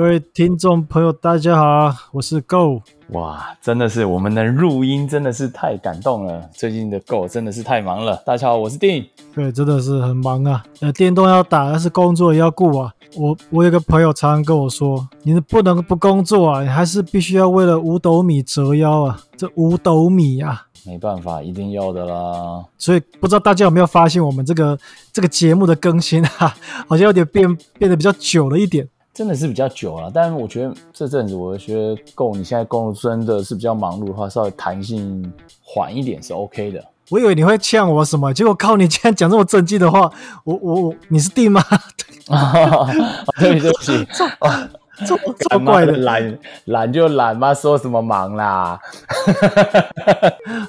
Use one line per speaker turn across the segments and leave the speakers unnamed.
各位听众朋友，大家好，我是 Go。
哇，真的是我们能录音，真的是太感动了。最近的 Go 真的是太忙了。大家好，我是 Dean。
对，真的是很忙啊。呃，电动要打，但是工作也要顾啊。我我有个朋友常常跟我说，你是不能不工作啊，你还是必须要为了五斗米折腰啊。这五斗米啊，
没办法，一定要的啦。
所以不知道大家有没有发现，我们这个这个节目的更新啊，好像有点变变得比较久了一点。
真的是比较久了，但是我觉得这阵子，我觉得够。你现在工作真的是比较忙碌的话，稍微弹性缓一点是 OK 的。
我以为你会呛我什么，结果靠你竟然讲这么正经的话，我我我，你是弟吗？
对不起，
这这么怪的，
懒懒就懒嘛，说什么忙啦？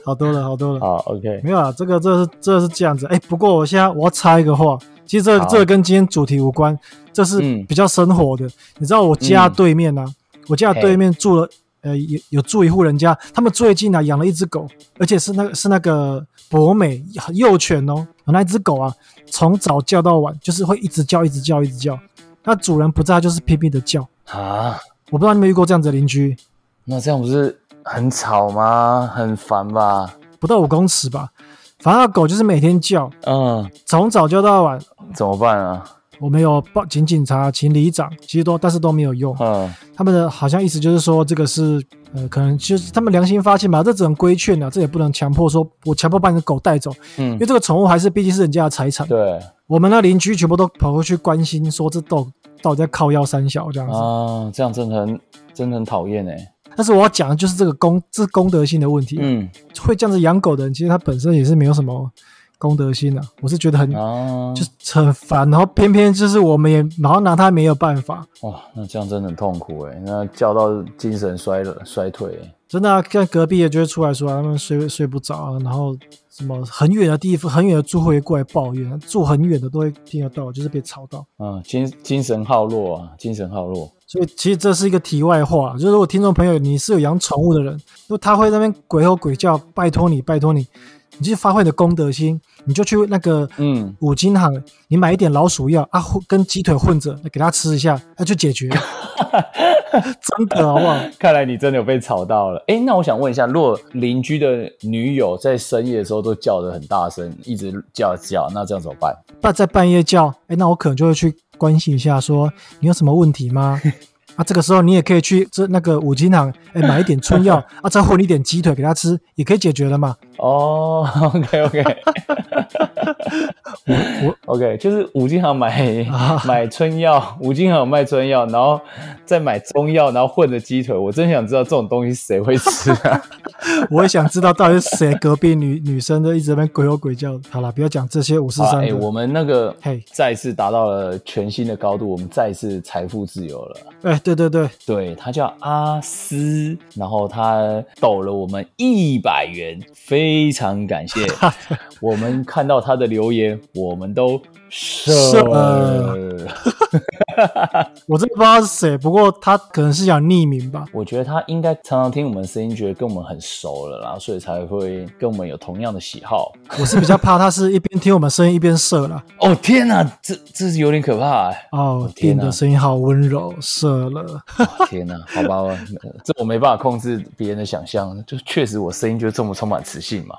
好多了，好多了。
好，OK，
没有啊，这个这是这是这样子。哎，不过我现在我要插一个话。其实这个、这个跟今天主题无关，这是比较生活的。嗯、你知道我家对面呢、啊？嗯、我家对面住了，呃，有有住一户人家，他们最近呢、啊、养了一只狗，而且是那个是那个博美幼犬哦。那只狗啊，从早叫到晚，就是会一直叫，一直叫，一直叫。那主人不在，就是拼命的叫啊！我不知道你们遇过这样子的邻居？
那这样不是很吵吗？很烦吧？
不到五公尺吧？反正狗就是每天叫，嗯，从早叫到晚，
怎么办啊？
我们有报警警察，请里长，其实都但是都没有用。嗯，他们的好像意思就是说，这个是呃，可能就是他们良心发现吧，这只能规劝啊，这也不能强迫说，我强迫把你的狗带走，嗯，因为这个宠物还是毕竟是人家的财产。
对，
我们那邻居全部都跑过去关心，说这狗到底在靠腰三小这样子
啊，这样真的很真的很讨厌哎。
但是我要讲的就是这个公，这是公德心的问题。嗯，会这样子养狗的人，其实他本身也是没有什么公德心啊。我是觉得很，哦、就是很烦，然后偏偏就是我们也，然后拿他没有办法。
哇，那这样真的很痛苦诶，那叫到精神衰了衰退。
真的啊，看隔壁的就会出来说，他们睡睡不着，啊然后什么很远的地方，很远的住户也过来抱怨，住很远的都会听得到，就是被吵到。
嗯，精精神耗弱啊，精神耗弱。
所以其实这是一个题外话，就是如果听众朋友你是有养宠物的人，如果他会在那边鬼吼鬼叫，拜托你，拜托你，你就发挥你的公德心，你就去那个嗯五金行，嗯、你买一点老鼠药啊，跟鸡腿混着，给他吃一下，那就解决了。真的好不好？
看来你真的有被吵到了。哎，那我想问一下，如果邻居的女友在深夜的时候都叫得很大声，一直叫叫，那这样怎么办？
那在半夜叫，哎，那我可能就会去。关心一下，说你有什么问题吗？啊，这个时候你也可以去这那个五金行，哎，买一点春药 啊，再混一点鸡腿给他吃，也可以解决了嘛。
哦，OK OK，我我 OK，就是五金行买、啊、买春药，五金行有卖春药，然后再买中药，然后混着鸡腿。我真想知道这种东西谁会吃啊？
我也想知道到底是谁隔壁女女生的一直在那边鬼吼鬼叫。好了，不要讲这些五四三。哎，
我们那个嘿，再次达到了全新的高度，我们再次财富自由了。
哎，对对对
对，对他叫阿斯，然后他抖了我们一百元，非常感谢。我们看到他的留言，我们都射。
我真的不知道他是谁，不过他可能是想匿名吧。
我觉得他应该常常听我们声音，觉得跟我们很熟了，然后所以才会跟我们有同样的喜好。
我是比较怕他是一边听我们声音一边射了。
哦天哪，这这是有点可怕哎。
哦天哪，声音好温柔，射了。
哦、天哪，好吧，这我没办法控制别人的想象，就确实我声音就这么充满磁性嘛。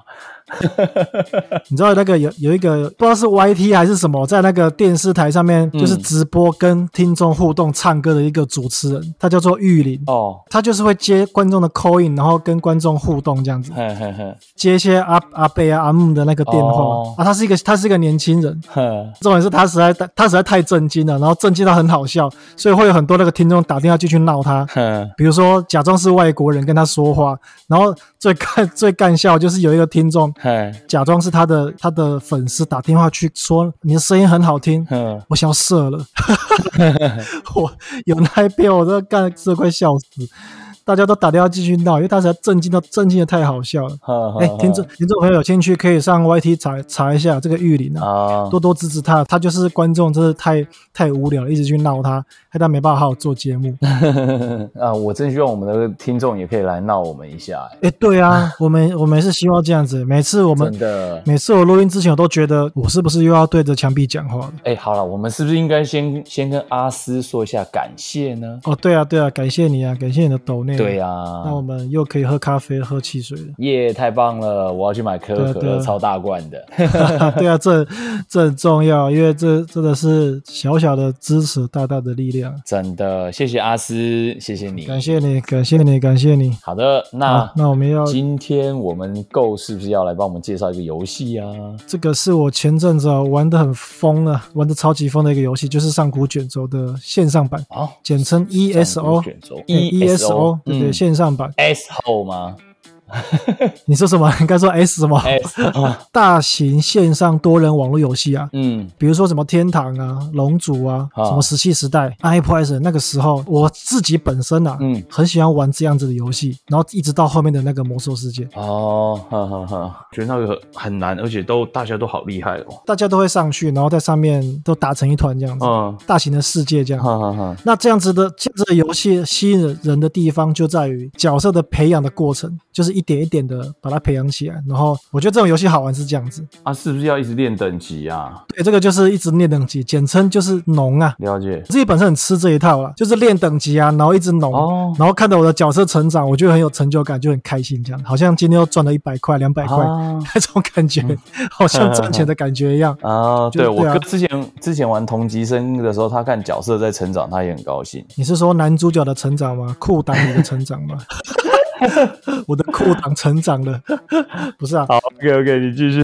你知道那个有有一个不知道是 YT 还是什么，在那个电视台上面就是直播跟听众互动唱歌的一个主持人，他叫做玉林。哦，他就是会接观众的 call in，然后跟观众互动这样子，嘿嘿。嘿，接一些阿阿贝啊阿木的那个电话、哦、啊，他是一个他是一个年轻人，嘿。重点是他实在他实在太震惊了，然后震惊到很好笑，所以会有很多那个听众打电话进去闹他，嘿。比如说假装是外国人跟他说话，然后最干最干笑就是有一个听众。嘿，假装是他的他的粉丝打电话去说你的声音很好听，嘿我想要射了，我有那一遍我都干，这快笑死。大家都打电话继续闹，因为他实在震惊到震惊的太好笑了。哎，听众听众朋友有兴趣可以上 YT 查查一下这个玉林啊，多多支持他。他就是观众，真是太太无聊了，一直去闹他，害他没办法好好做节目。
啊，我真希望我们的听众也可以来闹我们一下。
哎，对啊，我们我们是希望这样子。每次我们
的
每次我录音之前，我都觉得我是不是又要对着墙壁讲话了？
哎，好了，我们是不是应该先先跟阿思说一下感谢呢？
哦，对啊，对啊，感谢你啊，感谢你的抖内。
对呀，
那我们又可以喝咖啡、喝汽水了。
耶，太棒了！我要去买可口可乐超大罐的。
对啊，这这很重要，因为这真的是小小的支持，大大的力量。
真的，谢谢阿斯，谢谢你，
感谢你，感谢你，感谢你。
好的，那
那我们要
今天我们 Go 是不是要来帮我们介绍一个游戏啊？
这个是我前阵子玩的很疯啊，玩的超级疯的一个游戏，就是上古卷轴的线上版啊，简称 ESO。卷轴 ESO，对对，线上版
S 后吗？
你说什么？应该说 S 什么？S 大型线上多人网络游戏啊，嗯，比如说什么天堂啊、龙族啊、什么石器时代、iPrice 那个时候，我自己本身啊，嗯，很喜欢玩这样子的游戏，然后一直到后面的那个魔兽世界。
哦，哈哈哈，觉得那个很难，而且都大家都好厉害哦，
大家都会上去，然后在上面都打成一团这样子，嗯，大型的世界这样。哈哈哈。那这样子的这样子的游戏吸引人的地方就在于角色的培养的过程，就是一。一点一点的把它培养起来，然后我觉得这种游戏好玩是这样子
啊，是不是要一直练等级啊？
对，这个就是一直练等级，简称就是农啊。
了解，
自己本身很吃这一套啊，就是练等级啊，然后一直农，哦、然后看到我的角色成长，我就很有成就感，就很开心，这样好像今天又赚了一百块、两百块那种感觉，嗯、好像赚钱的感觉一样
啊。对，对啊，我哥之前之前玩同级生的时候，他看角色在成长，他也很高兴。
你是说男主角的成长吗？裤裆里的成长吗？我的裤裆成长了，不是啊？
好，OK OK，你继续。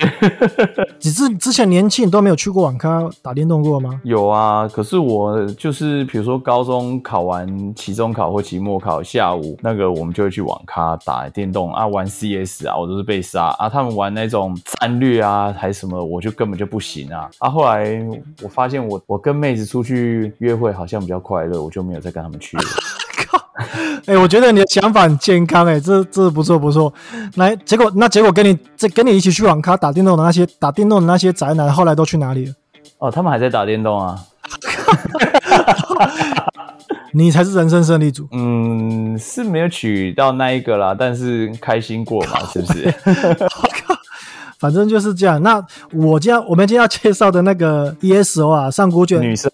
只是之前年轻都没有去过网咖打电动过吗？
有啊，可是我就是比如说高中考完期中考或期末考，下午那个我们就会去网咖打电动啊，玩 CS 啊，我都是被杀啊。他们玩那种战略啊还是什么，我就根本就不行啊。啊，后来我发现我我跟妹子出去约会好像比较快乐，我就没有再跟他们去了。
哎、欸，我觉得你的想法很健康，欸，哎，这这不错不错。来，结果那结果跟你这跟你一起去网咖打电动的那些打电动的那些宅男，后来都去哪里了？
哦，他们还在打电动啊。
你才是人生胜利组。
嗯，是没有娶到那一个啦，但是开心过嘛，是不是？
反正就是这样。那我今天我们今天要介绍的那个 ESO 啊，上古卷
女生。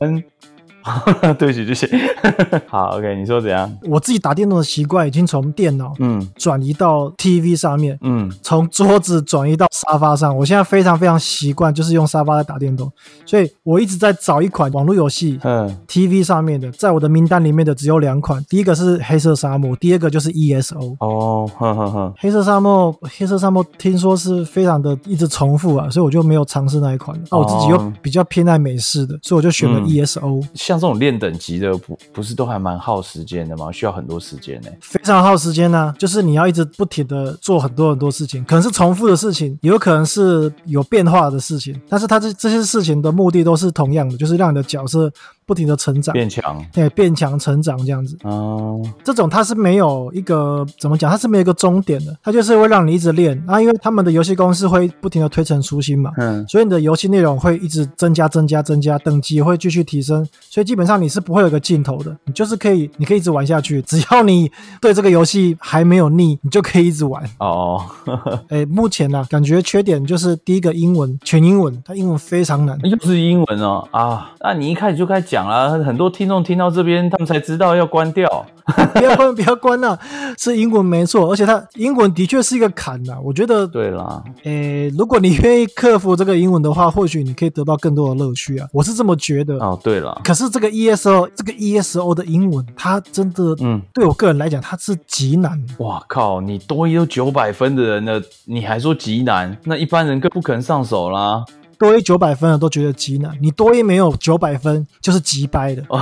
对不起，对不起。好，OK，你说怎样？
我自己打电动的习惯已经从电脑嗯转移到 TV 上面嗯，从桌子转移到沙发上。我现在非常非常习惯，就是用沙发来打电动。所以我一直在找一款网络游戏，嗯，TV 上面的，在我的名单里面的只有两款。第一个是黑色沙漠，第二个就是 ESO。哦，呵呵呵。黑色沙漠，黑色沙漠听说是非常的一直重复啊，所以我就没有尝试那一款。那、我自己又比较偏爱美式的，所以我就选了 ESO。嗯
像像这种练等级的不不是都还蛮耗时间的吗？需要很多时间呢、
非常耗时间呢、就是你要一直不停的做很多很多事情，可能是重复的事情，也有可能是有变化的事情。但是它这这些事情的目的都是同样的，就是让你的角色不停的成长、
变强，
对，变强成长这样子。哦，这种它是没有一个怎么讲，它是没有一个终点的，它就是会让你一直练。啊。因为他们的游戏公司会不停的推陈出新嘛，嗯，所以你的游戏内容会一直增加、增加、增加，等级也会继续提升，所以。基本上你是不会有个尽头的，你就是可以，你可以一直玩下去，只要你对这个游戏还没有腻，你就可以一直玩。哦，哎，目前呢、啊，感觉缺点就是第一个英文全英文，它英文非常难，
又是英文哦。啊，那你一开始就该讲了，很多听众听到这边，他们才知道要关掉。
不要关，不要关呐！是英文没错，而且它英文的确是一个坎呐。我觉得，
对啦，
诶，如果你愿意克服这个英文的话，或许你可以得到更多的乐趣啊。我是这么觉得。
哦，对了，
可是这个 ESO，这个 ESO 的英文，它真的，嗯，对我个人来讲，它是极难。
哇靠！你多一都九百分的人了，你还说极难？那一般人更不可能上手啦。
多一九百分的都觉得极难，你多一没有九百分就是极掰的。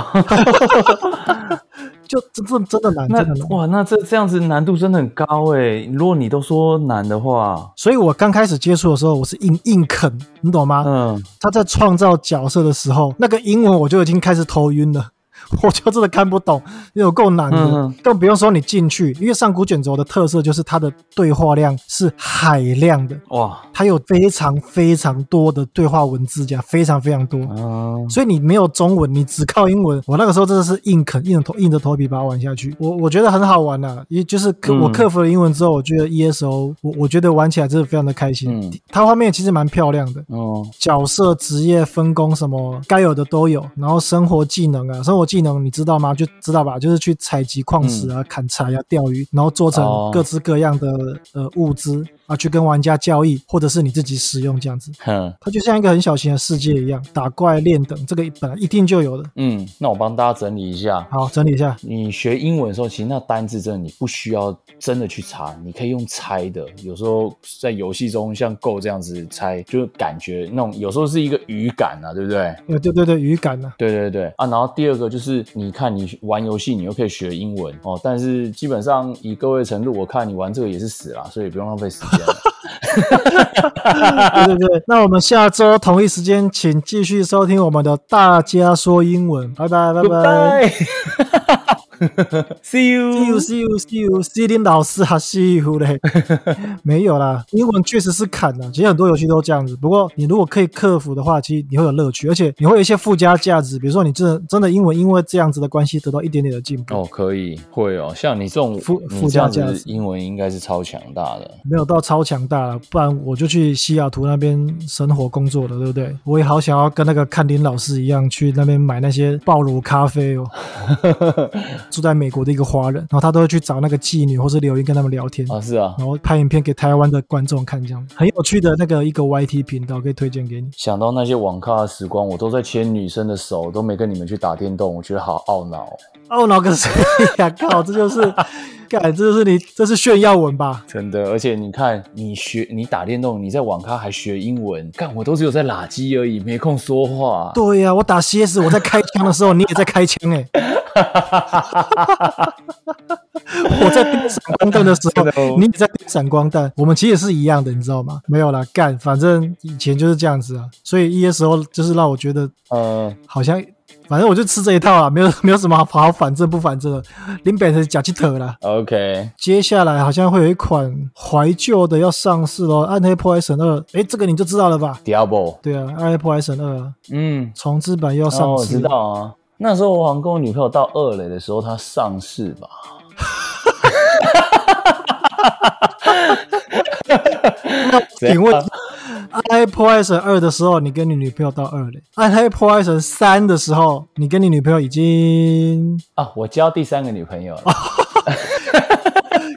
就真正真的难，
那
真的难
哇，那这这样子难度真的很高哎。如果你都说难的话，
所以我刚开始接触的时候，我是硬硬啃，你懂吗？嗯，他在创造角色的时候，那个英文我就已经开始头晕了。我就真的看不懂，有够难的。嗯、更不用说你进去，因为上古卷轴的特色就是它的对话量是海量的哇，它有非常非常多的对话文字，讲非常非常多。嗯、所以你没有中文，你只靠英文。我那个时候真的是硬啃，硬着头硬着头皮把它玩下去。我我觉得很好玩呐，也就是克我克服了英文之后，我觉得 ESO 我我觉得玩起来真的非常的开心。嗯、它画面其实蛮漂亮的，哦、角色职业分工什么该有的都有，然后生活技能啊，生活技能你知道吗？就知道吧，就是去采集矿石啊、嗯、砍柴啊、钓鱼，然后做成各式各样的、哦、呃物资。啊，去跟玩家交易，或者是你自己使用这样子，哼，它就像一个很小型的世界一样，打怪练等，这个本来一定就有的。
嗯，那我帮大家整理一下。
好，整理一下。
你学英文的时候，其实那单字真的你不需要真的去查，你可以用猜的。有时候在游戏中，像 Go 这样子猜，就是感觉那种有时候是一个语感啊，对不对？
呃，对对对，语感啊。
对对对啊，然后第二个就是，你看你玩游戏，你又可以学英文哦，但是基本上以各位程度，我看你玩这个也是死啦，所以不用浪费时间 了。
对对对，那我们下周同一时间，请继续收听我们的大家说英文，拜拜拜拜。
See you,
see you, see you, see you, see you. 老师还 see you 嘞？没有啦，英文确实是砍的。其实很多游戏都这样子。不过你如果可以克服的话，其实你会有乐趣，而且你会有一些附加价值。比如说你真的真的英文因为这样子的关系得到一点点的进步。
哦，可以，会哦。像你这种附附加价值，英文应该是超强大的。
没有到超强大了，不然我就去西雅图那边生活工作了，对不对？我也好想要跟那个看林老师一样去那边买那些爆乳咖啡哦。住在美国的一个华人，然后他都会去找那个妓女或是留言跟他们聊天
啊，是啊，
然后拍影片给台湾的观众看，这样很有趣的那个一个 YT 频道可以推荐给你。
想到那些网咖的时光，我都在牵女生的手，都没跟你们去打电动，我觉得好懊恼。
懊恼个谁呀？靠，这就是，干，这就是你，这是炫耀文吧？
真的，而且你看，你学你打电动，你在网咖还学英文，干，我都只有在拉机而已，没空说话。
对呀、啊，我打 CS，我在开枪的时候，你也在开枪哎。我在盯闪光弹的时候，你也在盯闪光弹，我们其实也是一样的，你知道吗？没有啦，干，反正以前就是这样子啊。所以 ESO 就是让我觉得，呃，好像。反正我就吃这一套啊，没有 没有什么好好反正不反正的，林北是假鸡特啦。
OK，
接下来好像会有一款怀旧的要上市咯，《暗黑破坏神二》。哎，这个你就知道了吧
？Diablo。
对啊，《暗黑破坏神二》。嗯，重置版要上市。
哦，我知道啊。那时候我好像跟我女朋友到二垒的时候，它上市吧。
请问？暗黑破坏神二的时候，你跟你女朋友到二垒；暗黑破坏神三的时候，你跟你女朋友已经
啊，我交第三个女朋友了。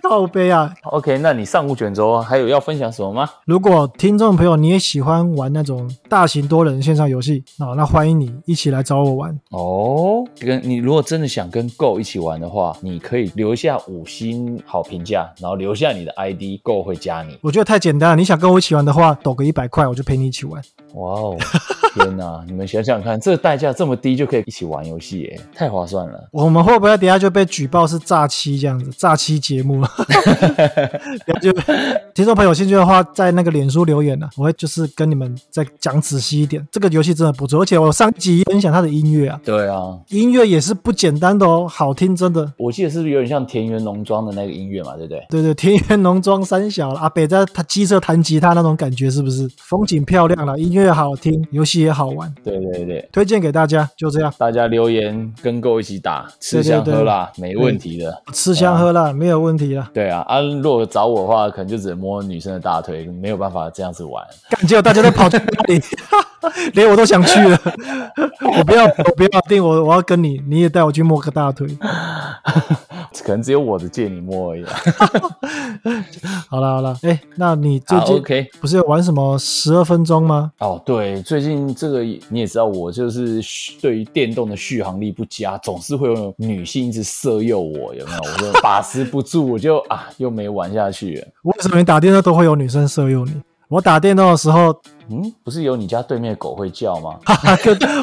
靠背啊
！OK，那你上古卷轴还有要分享什么吗？
如果听众朋友你也喜欢玩那种大型多人线上游戏啊，那欢迎你一起来找我玩
哦。跟你如果真的想跟 Go 一起玩的话，你可以留下五星好评价，然后留下你的 ID，Go 会加你。
我觉得太简单了，你想跟我一起玩的话，抖个一百块，我就陪你一起玩。
哇哦！天哪，你们想想看，这个代价这么低就可以一起玩游戏，耶，太划算了。
我们会不会等下就被举报是诈欺这样子？诈欺节目？就听众朋友有兴趣的话，在那个脸书留言呢、啊，我会就是跟你们再讲仔细一点。这个游戏真的不错，而且我上集分享它的音乐啊，
对啊，
音乐也是不简单的哦，好听真的。
我记得是不是有点像田园农庄的那个音乐嘛，对不对？
对对，田园农庄三小阿北在他机车弹吉他那种感觉是不是？风景漂亮了，音乐好听，游戏也好玩。
对对对，
推荐给大家，就这样。
大家留言跟 Go 一起打，吃香喝辣，没问题的。
吃香喝辣、啊、没有问题了。
对啊，啊，如果找我的话，可能就只能摸女生的大腿，没有办法这样子玩。
感觉大家都跑去那里，连我都想去了。我不要，我不要定我，我要跟你，你也带我去摸个大腿。
可能只有我的借你摸而已。
好了好了，哎、欸，那你最近
OK
不是有玩什么十二分钟吗？
哦，对，最近这个你也知道，我就是对于电动的续航力不佳，总是会有女性一直色诱我，有没有？我就把持不住，我就啊，又没玩下去了。
为什么你打电动都会有女生色诱你？我打电动的时候，
嗯，不是有你家对面的狗会叫吗？
哈哈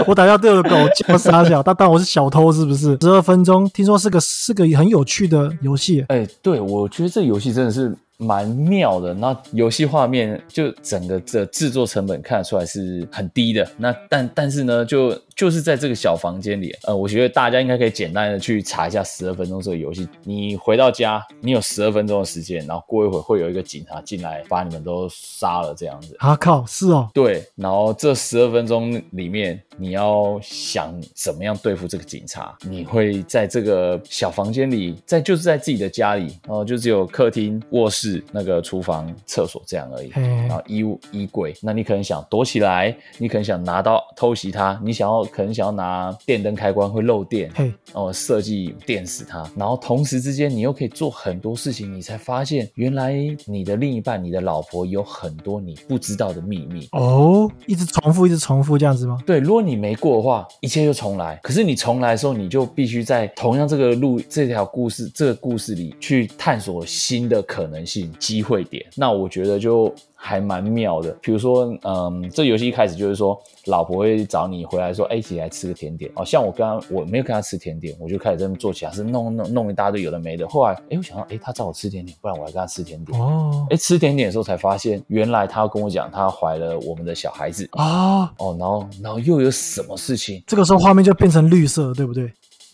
我打架对的狗叫傻小，他当我是小偷是不是？十二分钟，听说是个是个很有趣的游戏。
哎、欸，对，我觉得这游戏真的是蛮妙的。那游戏画面就整个这制作成本看得出来是很低的。那但但是呢，就就是在这个小房间里，呃，我觉得大家应该可以简单的去查一下十二分钟这个游戏。你回到家，你有十二分钟的时间，然后过一会儿会有一个警察进来把你们都杀了这样子。
啊靠，是哦。
对，然后这十二分钟里面，你要想怎么样对付这个警察，你会在这个小房间里，在就是在自己的家里，然后就只有客厅、卧室、那个厨房、厕所这样而已。嘿。然后衣物、衣柜，那你可能想躲起来，你可能想拿刀偷袭他，你想要可能想要拿电灯开关会漏电，嘿，然后设计电死他，然后同时之间你又可以做很多事情，你才发现原来你的另一半、你的老婆有很多你不知道的秘密。
哦，一直重复，一直重复这样子吗？
对，如果你没过的话，一切就重来。可是你重来的时候，你就必须在同样这个路、这条故事、这个故事里去探索新的可能性、机会点。那我觉得就。还蛮妙的，比如说，嗯，这游戏一开始就是说，老婆会找你回来说，哎，一起来吃个甜点。哦，像我刚刚我没有跟她吃甜点，我就开始在那做起来，是弄弄弄一大堆有的没的。后来，哎，我想到，哎，她找我吃甜点，不然我来跟她吃甜点。哦，哎，吃甜点的时候才发现，原来她要跟我讲，她怀了我们的小孩子啊。哦，然后然后又有什么事情？
这个时候画面就变成绿色，对不对？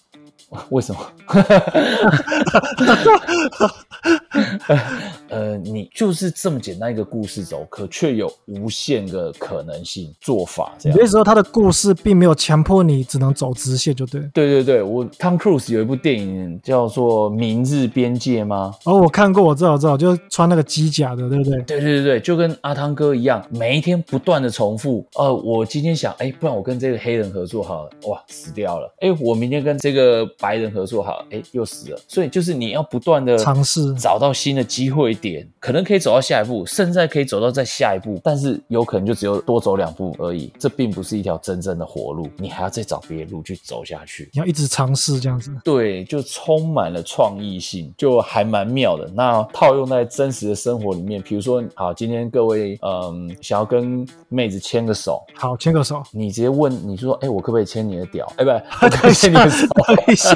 为什么？呃，你就是这么简单一个故事走，可却有无限个可能性做法。这样，
有些时候他的故事并没有强迫你只能走直线，就对。
对对对，我 Tom Cruise 有一部电影叫做《明日边界》吗？
哦，我看过，我知道，我知道，就穿那个机甲的，对不对？
对对对对，就跟阿汤哥一样，每一天不断的重复。呃，我今天想，哎，不然我跟这个黑人合作好了，哇，死掉了。哎，我明天跟这个白人合作好了，哎，又死了。所以就是你要不断的尝试，找到新的机会点，可能可以。走到下一步，甚至可以走到再下一步，但是有可能就只有多走两步而已。这并不是一条真正的活路，你还要再找别的路去走下去。
你要一直尝试这样子，
对，就充满了创意性，就还蛮妙的。那套用在真实的生活里面，比如说，好，今天各位，嗯，想要跟妹子牵个手，
好，牵个手，
你直接问，你就说，哎、欸，我可不可以牵你的屌？哎、欸，不，可以牵你的手。
等一下，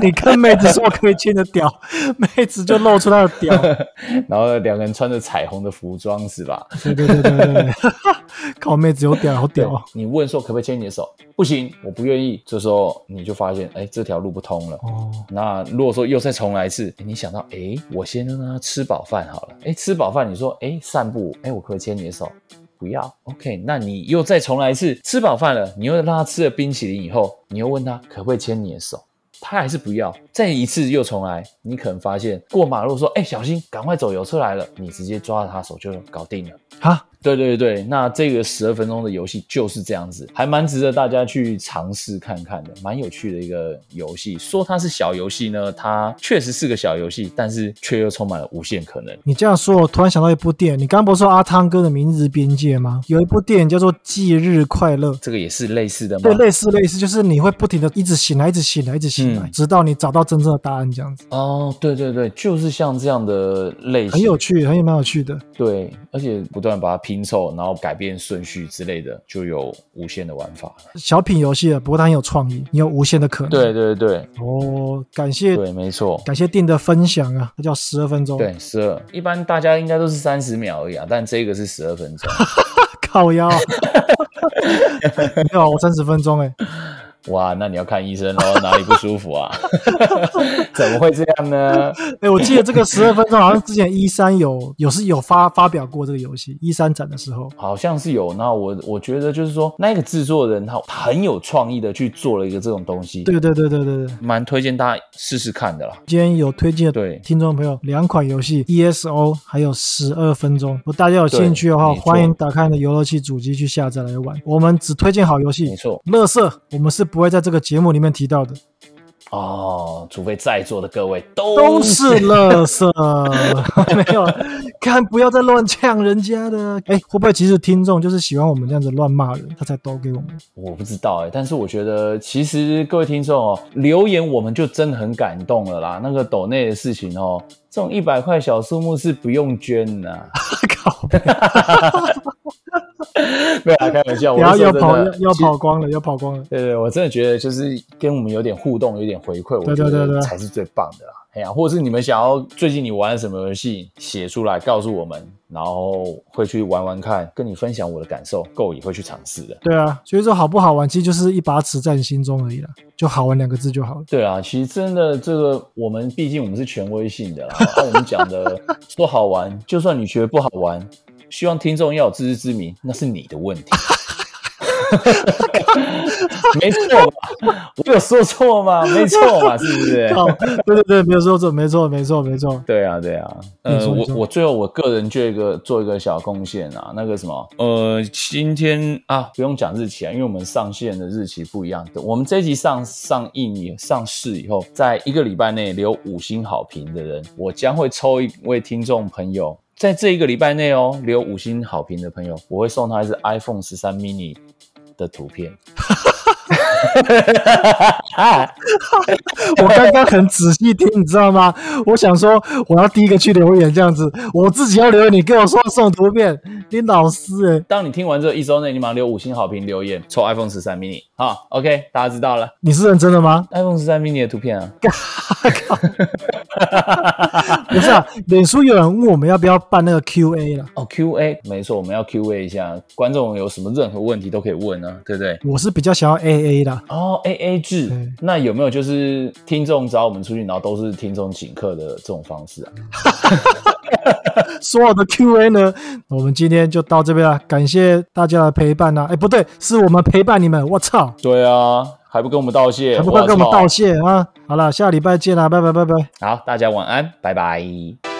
你跟妹子说可不可以牵的屌，妹子就露出他的屌，
然后两个人。穿着彩虹的服装是吧？
对对对对对，靠妹子有屌好屌！
你问说可不可以牵你的手？不行，我不愿意。这时候你就发现，哎，这条路不通了。哦，那如果说又再重来一次，你想到，哎，我先让他吃饱饭好了。哎，吃饱饭，你说，哎，散步，哎，我可以牵你的手？不要。OK，那你又再重来一次，吃饱饭了，你又让他吃了冰淇淋以后，你又问他可不可以牵你的手？他还是不要，再一次又重来，你可能发现过马路说：“哎，小心，赶快走，有车来了。”你直接抓着他手就搞定了。哈。对对对，那这个十二分钟的游戏就是这样子，还蛮值得大家去尝试看看的，蛮有趣的一个游戏。说它是小游戏呢，它确实是个小游戏，但是却又充满了无限可能。
你这样说，我突然想到一部电影，你刚刚不是说阿汤哥的《明日边界》吗？有一部电影叫做《忌日快乐》，
这个也是类似的吗？
对，类似类似，就是你会不停的一直醒来，一直醒来，一直醒来，嗯、直到你找到真正的答案，这样子。
哦，对对对，就是像这样的类型，
很有趣，很有蛮有趣的。
对，而且不断把它拼凑，然后改。改变顺序之类的，就有无限的玩法。
小品游戏了，不过它很有创意，你有无限的可能。
对对对，
哦，感谢，
对，没错，
感谢定的分享啊，它叫十二分钟。
对，十二，一般大家应该都是三十秒而已啊，但这个是十二分钟，
靠腰，没有，我三十分钟哎、欸。
哇，那你要看医生喽，哪里不舒服啊？怎么会这样呢？
哎、欸，我记得这个十二分钟好像之前一三有有是有发发表过这个游戏一三展的时候
好像是有。那我我觉得就是说，那个制作人他很有创意的去做了一个这种东西。
对对对对对对，
蛮推荐大家试试看的啦。
今天有推荐对听众朋友两款游戏，ESO 还有十二分钟。如果大家有兴趣的话，欢迎打开你的游乐器主机去下载来玩。我们只推荐好游戏，
没错。
乐色我们是不会在这个节目里面提到的
哦，除非在座的各位都
都是乐色，没有，看不要再乱呛人家的。哎，会不会其实听众就是喜欢我们这样子乱骂人，他才抖给我们？
我不知道哎，但是我觉得其实各位听众哦，留言我们就真的很感动了啦。那个抖内的事情哦，这种一百块小数目是不用捐的。靠！没有 开玩笑，
要要跑要跑光了，要跑光了。
对对，我真的觉得就是跟我们有点互动，有点回馈，我觉得才是最棒的啦。哎呀，或者是你们想要最近你玩什么游戏，写出来告诉我们，然后会去玩玩看，跟你分享我的感受，够也会去尝试的。
对啊，所以说好不好玩，其实就是一把尺在你心中而已啦，就好玩两个字就好了。
对啊，其实真的这个我们毕竟我们是权威性的啦，那我们讲的 说好玩，就算你觉得不好玩，希望听众要有自知之明，那是你的问题。没错吧？我有说错吗？没错嘛，是不是？
对对对，没有说错，没错，没错，没错。
对啊，对啊。呃，我我最后我个人就一个做一个小贡献啊，那个什么，呃，今天啊，不用讲日期啊，因为我们上线的日期不一样的。我们这一集上上映以上市以后，在一个礼拜内留五星好评的人，我将会抽一位听众朋友，在这一个礼拜内哦，留五星好评的朋友，我会送他一只 iPhone 十三 mini。的图片，
我刚刚很仔细听，你知道吗？我想说，我要第一个去留言，这样子，我自己要留言，你跟我说送图片，你老师哎！
当你听完这一周内，你马上留五星好评留言，抽 iPhone 十三 mini，好，OK，大家知道了。
你是认真的吗
？iPhone 十三 mini 的图片啊？
不是啊，脸书有人问我们要不要办那个 QA 了？
哦，QA，没错，我们要 QA 一下，观众有什么任何问题都可以问。对不对？
我是比较想要 A A 的
哦，A A 制。那有没有就是听众找我们出去，然后都是听众请客的这种方式啊？
所有的 Q A 呢，我们今天就到这边了，感谢大家的陪伴啊！哎，不对，是我们陪伴你们。我操！
对啊，还不跟我们道谢？
还不快跟我们道谢啊！好了，下礼拜见啦，拜拜拜拜。
好，大家晚安，拜拜。